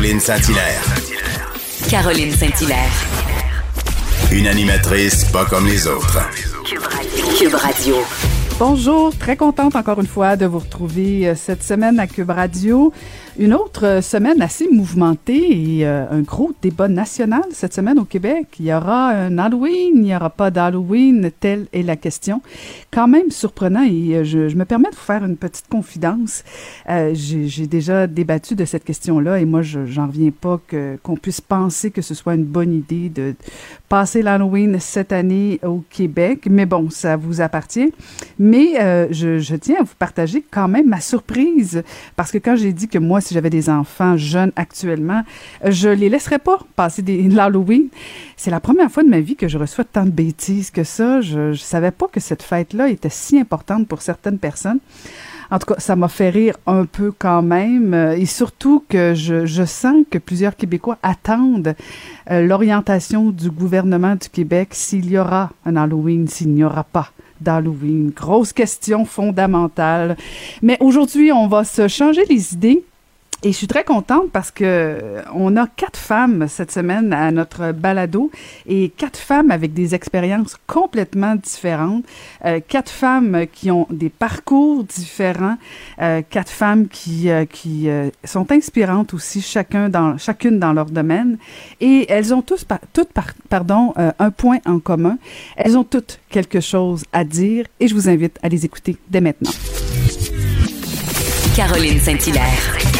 Caroline Saint-Hilaire. Caroline Saint-Hilaire. Une animatrice pas comme les autres. Cube Radio. Bonjour, très contente encore une fois de vous retrouver euh, cette semaine à Cube Radio. Une autre euh, semaine assez mouvementée et euh, un gros débat national cette semaine au Québec. Il y aura un Halloween, il n'y aura pas d'Halloween, telle est la question. Quand même surprenant et euh, je, je, me permets de vous faire une petite confidence. J'ai déjà débattu de cette question-là et moi, j'en reviens pas qu'on puisse penser que ce soit une bonne idée de passer l'Halloween cette année au Québec. Mais bon, ça vous appartient. Mais je, je tiens à vous partager quand même ma surprise parce que quand j'ai dit que moi, si j'avais des enfants jeunes actuellement, je les laisserais pas passer l'Halloween. C'est la première fois de ma vie que je reçois tant de bêtises que ça. Je, je savais pas que cette fête-là était si importante pour certaines personnes. En tout cas, ça m'a fait rire un peu quand même. Et surtout que je, je sens que plusieurs Québécois attendent euh, l'orientation du gouvernement du Québec s'il y aura un Halloween, s'il n'y aura pas d'Halloween. Grosse question fondamentale. Mais aujourd'hui, on va se changer les idées et je suis très contente parce que euh, on a quatre femmes cette semaine à notre balado et quatre femmes avec des expériences complètement différentes, euh, quatre femmes qui ont des parcours différents, euh, quatre femmes qui qui sont inspirantes aussi chacun dans chacune dans leur domaine et elles ont tous toutes par, pardon un point en commun. Elles ont toutes quelque chose à dire et je vous invite à les écouter dès maintenant. Caroline Saint-Hilaire.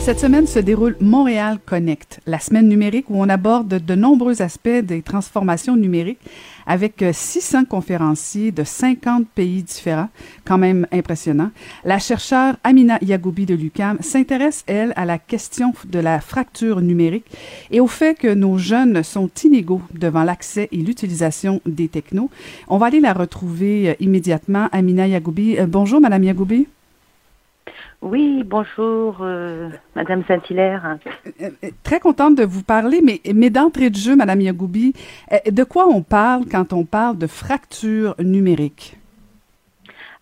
Cette semaine se déroule Montréal Connect, la semaine numérique où on aborde de nombreux aspects des transformations numériques avec 600 conférenciers de 50 pays différents, quand même impressionnant. La chercheure Amina Yagoubi de l'UCAM s'intéresse, elle, à la question de la fracture numérique et au fait que nos jeunes sont inégaux devant l'accès et l'utilisation des technos. On va aller la retrouver immédiatement. Amina Yagoubi. Bonjour, Madame Yagoubi. Oui, bonjour, euh, Madame Saint-Hilaire. Euh, très contente de vous parler, mais, mais d'entrée de jeu, Madame Yagoubi, euh, de quoi on parle quand on parle de fracture numérique?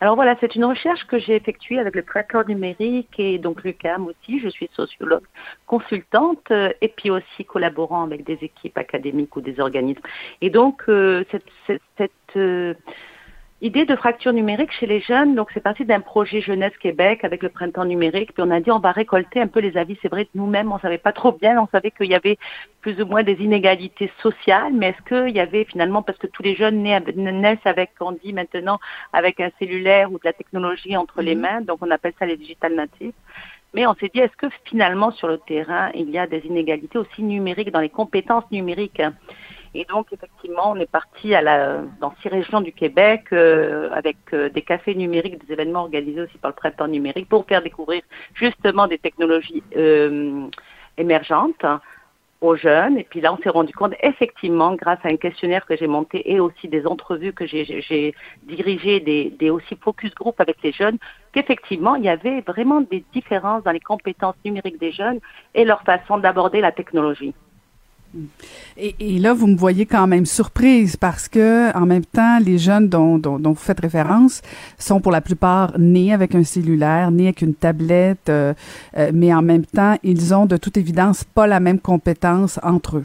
Alors voilà, c'est une recherche que j'ai effectuée avec le prêteur numérique et donc l'UCAM aussi. Je suis sociologue consultante et puis aussi collaborant avec des équipes académiques ou des organismes. Et donc, euh, cette, cette, cette idée de fracture numérique chez les jeunes, donc c'est parti d'un projet Jeunesse Québec avec le printemps numérique, puis on a dit on va récolter un peu les avis. C'est vrai que nous-mêmes, on savait pas trop bien, on savait qu'il y avait plus ou moins des inégalités sociales, mais est-ce qu'il y avait finalement, parce que tous les jeunes naissent avec, on dit maintenant, avec un cellulaire ou de la technologie entre les mains, donc on appelle ça les digital natives. Mais on s'est dit, est-ce que finalement sur le terrain, il y a des inégalités aussi numériques dans les compétences numériques? Et donc, effectivement, on est parti dans six régions du Québec euh, avec euh, des cafés numériques, des événements organisés aussi par le printemps numérique pour faire découvrir justement des technologies euh, émergentes aux jeunes. Et puis là, on s'est rendu compte, effectivement, grâce à un questionnaire que j'ai monté et aussi des entrevues que j'ai dirigées, des, des aussi focus group avec les jeunes, qu'effectivement, il y avait vraiment des différences dans les compétences numériques des jeunes et leur façon d'aborder la technologie. Et, et, là, vous me voyez quand même surprise parce que, en même temps, les jeunes dont, dont, dont vous faites référence sont pour la plupart nés avec un cellulaire, nés avec une tablette, euh, euh, mais en même temps, ils ont de toute évidence pas la même compétence entre eux.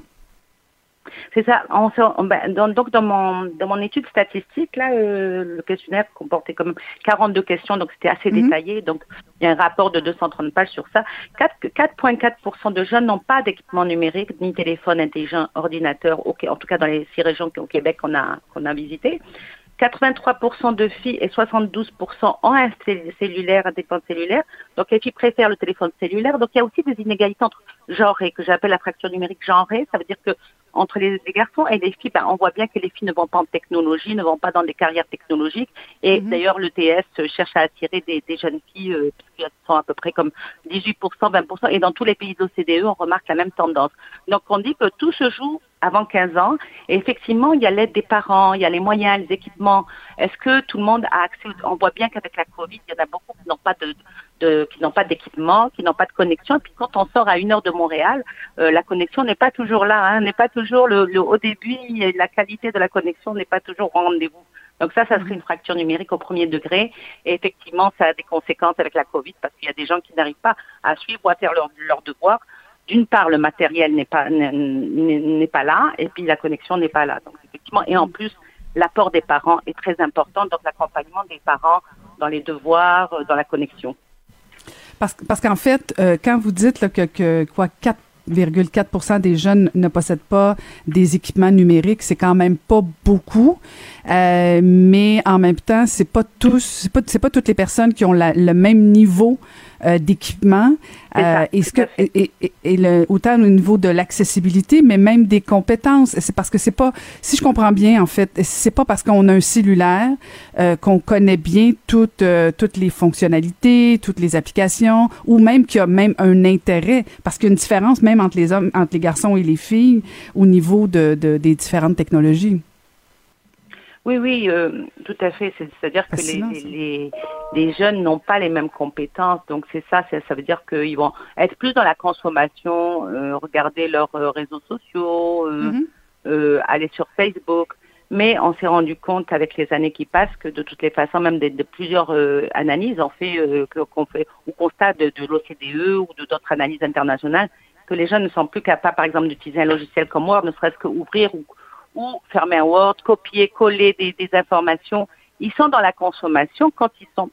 C'est ça. On, on, ben, dans, donc dans mon dans mon étude statistique là, euh, le questionnaire comportait comme 42 questions, donc c'était assez Mhm. détaillé. Donc il y a un rapport de 230 pages sur ça. 4,4% de jeunes n'ont pas d'équipement numérique, ni téléphone intelligent, ordinateur. en tout cas dans les six régions au Québec qu'on a qu'on a visité. 83% de filles et 72% ont un cellulaire, un téléphone cellulaire. Donc les filles préfèrent le téléphone cellulaire. Donc il y a aussi des inégalités entre genrées, que j'appelle la fracture numérique genrée. Ça veut dire que entre les, garçons et les filles, ben, on voit bien que les filles ne vont pas en technologie, ne vont pas dans des carrières technologiques. Et Mhm. d'ailleurs, l'ETS cherche à attirer des, des jeunes filles, euh, puisqu'elles sont à peu près comme 18%, 20%. Et dans tous les pays d'OCDE, on remarque la même tendance. Donc, on dit que tout se joue avant 15 ans. Et effectivement, il y a l'aide des parents, il y a les moyens, les équipements. Est-ce que tout le monde a accès On voit bien qu'avec la Covid, il y en a beaucoup qui n'ont pas de, qui n'ont pas d'équipement, qui n'ont pas de connexion. Et puis quand on sort à une heure de Montréal, euh, la connexion n'est pas toujours là, hein, n'est pas toujours le, le haut la qualité de la connexion n'est pas toujours au rendez-vous. Donc ça, ça serait une fracture numérique au premier degré. Et effectivement, ça a des conséquences avec la Covid parce qu'il y a des gens qui n'arrivent pas à suivre ou à faire leurs leur devoirs. D'une part, le matériel n'est pas n'est- pas là, et puis la connexion n'est pas là. Donc effectivement, et en plus, l'apport des parents est très important. Donc l'accompagnement des parents dans les devoirs, euh, dans la connexion. Parce, parce qu'en fait, euh, quand vous dites que, que quoi 4,4 des jeunes ne possèdent pas des équipements numériques, c'est quand même pas beaucoup, Euh, mais en même temps, c'est pas tous, c'est pas, pas toutes les personnes qui ont le même niveau euh, d'équipement. Euh, est-ce tout que et, et, et le, autant au niveau de l'accessibilité, mais même des compétences. C'est parce que c'est pas, si je comprends bien en fait, c'est pas parce qu'on a un cellulaire euh, qu'on connaît bien toutes euh, toutes les fonctionnalités, toutes les applications, ou même qu'il y a même un intérêt, parce qu'il y a une différence même entre les hommes, entre les garçons et les filles au niveau de, de des différentes technologies. Oui, oui, euh, tout à fait. C'est- C'est-à-dire que les, Fascinant, les, les, les jeunes n'ont pas les mêmes compétences. Donc c'est ça, ça veut dire qu'ils vont être plus dans la consommation, euh, regarder leurs euh, réseaux sociaux, euh, Mhm. euh, aller sur Facebook. Mais on s'est rendu compte avec les années qui passent que de toutes les façons, même de, de plusieurs euh, analyses, on fait, euh, que- qu'on fait ou constate de, de l'OCDE ou de d'autres analyses internationales que les jeunes ne sont plus capables, par exemple, d'utiliser un logiciel comme Word, ne serait-ce qu'ouvrir ou, ou fermer un Word, copier, coller des, des informations. Ils sont dans la consommation quand ils sont.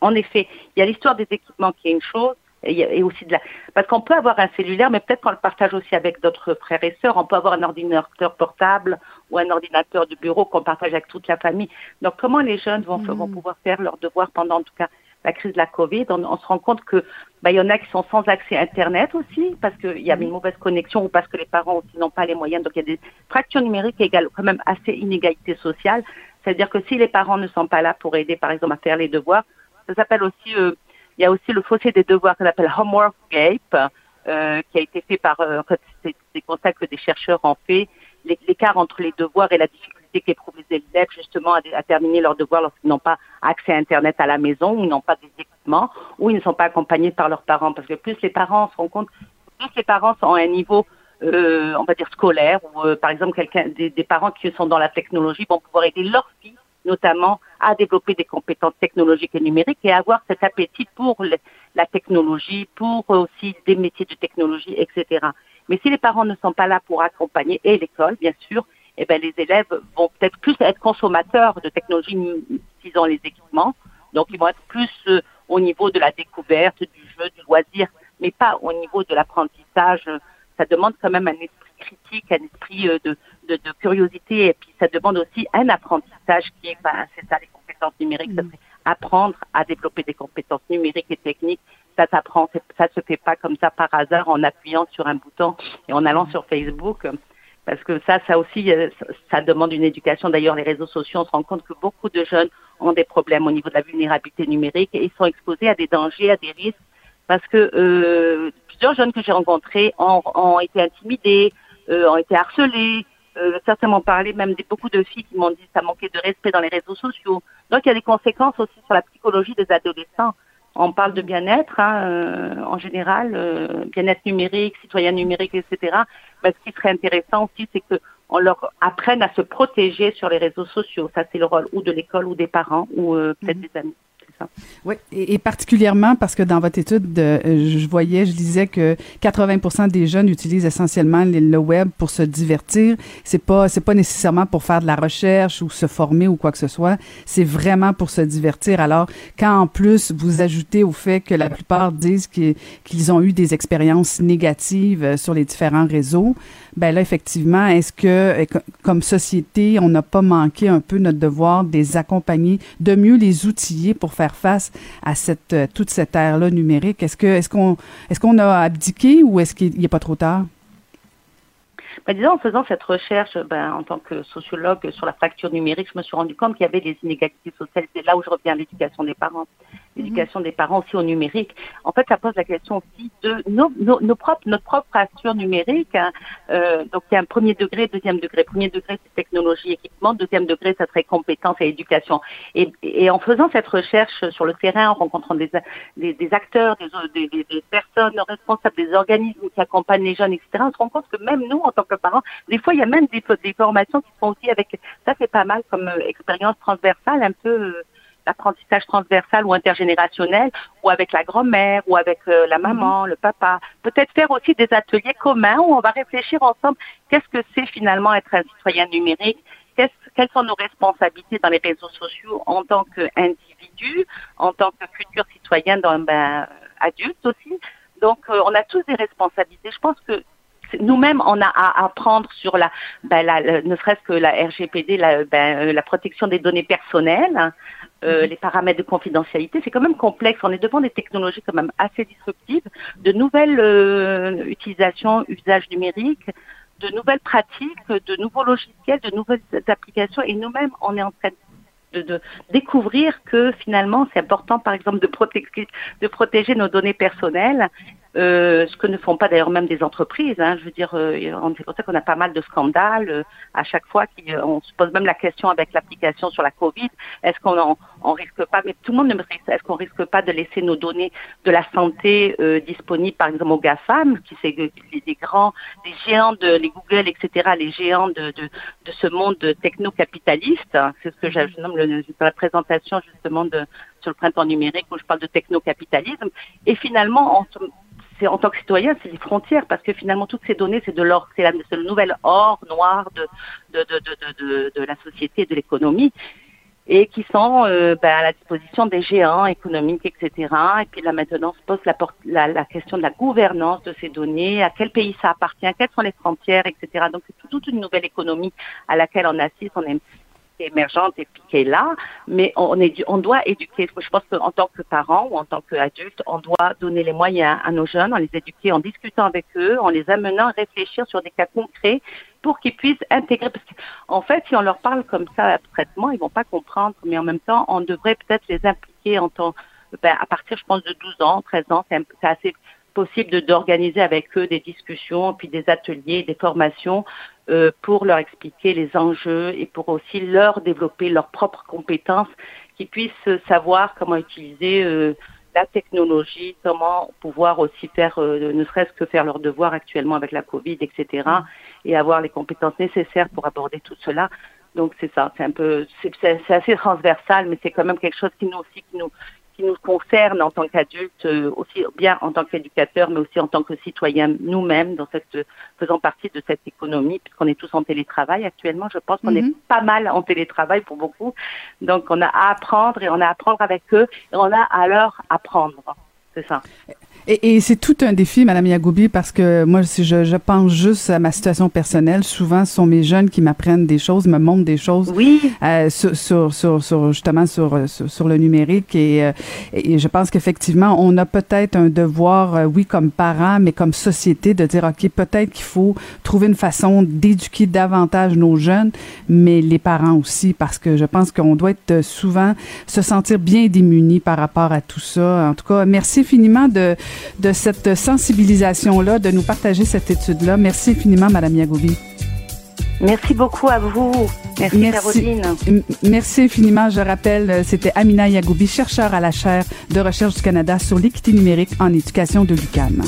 En effet, il y a l'histoire des équipements qui est une chose, et, aussi de la. Parce qu'on peut avoir un cellulaire, mais peut-être qu'on le partage aussi avec d'autres frères et sœurs. On peut avoir un ordinateur portable ou un ordinateur de bureau qu'on partage avec toute la famille. Donc, comment les jeunes vont, vont pouvoir faire leurs devoirs pendant, en tout cas, la crise de la Covid on, on se rend compte que bah, il y en a qui sont sans accès à Internet aussi, parce qu'il y a une mauvaise connexion ou parce que les parents aussi n'ont pas les moyens. Donc, il y a des fractures numériques égales quand même assez inégalité sociale. C'est-à-dire que si les parents ne sont pas là pour aider, par exemple, à faire les devoirs, ça s'appelle aussi, euh, il y a aussi le fossé des devoirs qu'on appelle Homework Gap, euh, qui a été fait par, euh, c'est des constats que des chercheurs ont fait, L'é- l'écart entre les devoirs et la difficulté qu'éprouvent les élèves justement à, terminer leurs devoirs lorsqu'ils n'ont pas accès à Internet à la maison, ou n'ont pas des équipements, ou ils ne sont pas accompagnés par leurs parents. Parce que plus les parents se rendent compte, plus les parents sont à un niveau euh, on va dire scolaire, ou euh, par exemple quelqu'un des, parents qui sont dans la technologie vont pouvoir aider leurs filles notamment à développer des compétences technologiques et numériques et avoir cet appétit pour la technologie, pour aussi des métiers de technologie, etc. Mais si les parents ne sont pas là pour accompagner, et l'école, bien sûr, eh ben, les élèves vont peut-être plus être consommateurs de technologie s'ils ont les équipements. Donc, ils vont être plus euh, au niveau de la découverte, du jeu, du loisir, mais pas au niveau de l'apprentissage. Ça demande quand même un esprit critique, un esprit euh, de, de, de curiosité, et puis ça demande aussi un apprentissage qui est, ben, c'est ça, les compétences numériques, ça serait apprendre à développer des compétences numériques et techniques. Ça s'apprend, ça se fait pas comme ça par hasard en appuyant sur un bouton et en allant sur Facebook. Parce que ça, ça aussi, euh, ça- demande une éducation. D'ailleurs, les réseaux sociaux, on se rend compte que beaucoup de jeunes ont des problèmes au niveau de la vulnérabilité numérique et sont exposés à des dangers, à des risques, parce que euh, plusieurs jeunes que j'ai rencontrés ont, ont été intimidés, euh, ont été harcelés. Euh, certains m'ont parlé, même des, beaucoup de filles qui m'ont dit que ça manquait de respect dans les réseaux sociaux. Donc, il y a des conséquences aussi sur la psychologie des adolescents. On parle de bien-être hein, euh, en général, euh, bien-être numérique, citoyen numérique, etc. Mais ce qui serait intéressant aussi, c'est que on leur apprenne à se protéger sur les réseaux sociaux. Ça, c'est le rôle ou de l'école ou des parents ou euh, peut-être des amis. Ça. Oui, et, particulièrement parce que dans votre étude, euh, je voyais, je disais que 80 des jeunes utilisent essentiellement le, web pour se divertir. C'est pas, c'est pas nécessairement pour faire de la recherche ou se former ou quoi que ce soit. C'est vraiment pour se divertir. Alors, quand en plus vous ajoutez au fait que la plupart disent qu'ils ont eu des expériences négatives euh, sur les différents réseaux, ben là effectivement, est-ce que euh, co- comme société, on n'a pas manqué un peu notre devoir de les accompagner, de mieux les outiller pour faire face à cette euh, toute cette ère-là numérique? Est-ce que est-ce qu'on est-ce qu'on a abdiqué ou est-ce qu'il n'est pas trop tard? Mais disons, en faisant cette recherche, ben, en tant que sociologue sur la fracture numérique, je me suis rendu compte qu'il y avait des inégalités sociales. C'est là où je reviens à l'éducation des parents l'éducation des parents aussi au numérique. En fait, ça pose la question aussi de nos, nos, nos propres, notre propre fracture numérique. Hein. Euh, donc, il y a un premier degré, deuxième degré. Premier degré, c'est technologie, équipement. Deuxième degré, ça serait compétence et éducation. Et, et en faisant cette recherche sur le terrain, en rencontrant des, des, des acteurs, des, des, des, personnes responsables, des organismes qui accompagnent les jeunes, etc., on se rend compte que même nous, en tant que parents, des fois, il y a même des, des formations qui se font aussi avec, ça c'est pas mal comme euh, expérience transversale, un peu euh, l'apprentissage transversal ou intergénérationnel, ou avec la grand-mère, ou avec euh, la maman, le papa. Peut-être faire aussi des ateliers communs où on va réfléchir ensemble qu'est-ce que c'est finalement être un citoyen numérique, quelles sont nos responsabilités dans les réseaux sociaux en tant qu'individu, en tant que futur citoyen, dans, ben, adulte aussi? Donc, euh, on a tous des responsabilités. Je pense que nous-mêmes, on a à apprendre sur la, ben, la ne serait-ce que la RGPD, la, ben, euh, la protection des données personnelles, hein, euh, les paramètres de confidentialité. C'est quand même complexe. On est devant des technologies quand même assez disruptives, de nouvelles euh, utilisations, usages numériques, de nouvelles pratiques, de nouveaux logiciels, de nouvelles applications. Et nous-mêmes, on est en train de, de, découvrir que finalement, c'est important, par exemple, de protéger, de protéger nos données personnelles euh, ce que ne font pas d'ailleurs même des entreprises. Hein, je veux dire, euh, c'est pour ça qu'on a pas mal de scandales euh, à chaque fois. Qui, euh, on se pose même la question avec l'application sur la Covid. Est-ce qu'on en, on risque pas Mais tout le monde ne Est-ce qu'on risque pas de laisser nos données de la santé euh, disponibles, par exemple, aux GAFAM, qui c'est des grands, des géants de les Google, etc., les géants de, de, de ce monde techno-capitaliste. C'est ce que j'ai le, la présentation justement de sur le printemps numérique où je parle de techno-capitalisme. Et finalement, on, en tant que citoyen, c'est les frontières, parce que finalement, toutes ces données, c'est de l'or, c'est le nouvel or noir de, de, de, de, de la société, de l'économie, et qui sont euh, ben, à la disposition des géants économiques, etc. Et puis là, maintenant, se pose la, la, la, question de la gouvernance de ces données, à quel pays ça appartient, quelles sont les frontières, etc. Donc, c'est toute une nouvelle économie à laquelle on assiste. On est émergente et puis qui est là, mais on, est, on doit éduquer. Je pense qu'en tant que parents ou en tant qu'adultes, on doit donner les moyens à nos jeunes, en les éduquer, en discutant avec eux, en les amenant à réfléchir sur des cas concrets pour qu'ils puissent intégrer. Parce qu'en fait, si on leur parle comme ça abstraitement, ils vont pas comprendre, mais en même temps, on devrait peut-être les impliquer en tant, ben, à partir, je pense, de 12 ans, 13 ans, c'est assez possible d'organiser avec eux des discussions, puis des ateliers, des formations euh, pour leur expliquer les enjeux et pour aussi leur développer leurs propres compétences, qu'ils puissent savoir comment utiliser euh, la technologie, comment pouvoir aussi faire, euh, ne serait-ce que faire leurs devoirs actuellement avec la Covid, etc., et avoir les compétences nécessaires pour aborder tout cela. Donc c'est ça, c'est un peu, c'est assez transversal, mais c'est quand même quelque chose qui nous aussi qui nous qui nous concerne en tant qu'adultes, euh, aussi bien en tant qu'éducateurs, mais aussi en tant que citoyens nous-mêmes, dans cette faisant partie de cette économie, puisqu'on est tous en télétravail actuellement. Je pense qu'on est mhm. pas mal en télétravail pour beaucoup. Donc on a à apprendre et on a à apprendre avec eux et on a à leur apprendre. C'est ça. Et, et c'est tout un défi, Madame Yagoubi, parce que moi, si je, je, pense juste à ma situation personnelle, souvent, ce sont mes jeunes qui m'apprennent des choses, me montrent des choses oui. euh, sur, sur, sur, sur, justement sur, sur, sur, le numérique. Et, euh, et je pense qu'effectivement, on a peut-être un devoir, euh, oui, comme parents, mais comme société, de dire, OK, peut-être qu'il faut trouver une façon d'éduquer davantage nos jeunes, mais les parents aussi, parce que je pense qu'on doit être souvent se sentir bien démunis par rapport à tout ça. En tout cas, merci infiniment de de cette sensibilisation-là, de nous partager cette étude-là. Merci infiniment, Madame Yagoubi. Merci beaucoup à vous. Merci, Merci, Caroline. Merci infiniment. Je rappelle, c'était Amina Yagoubi, chercheur à la chaire de recherche du Canada sur l'équité numérique en éducation de l'UQAM.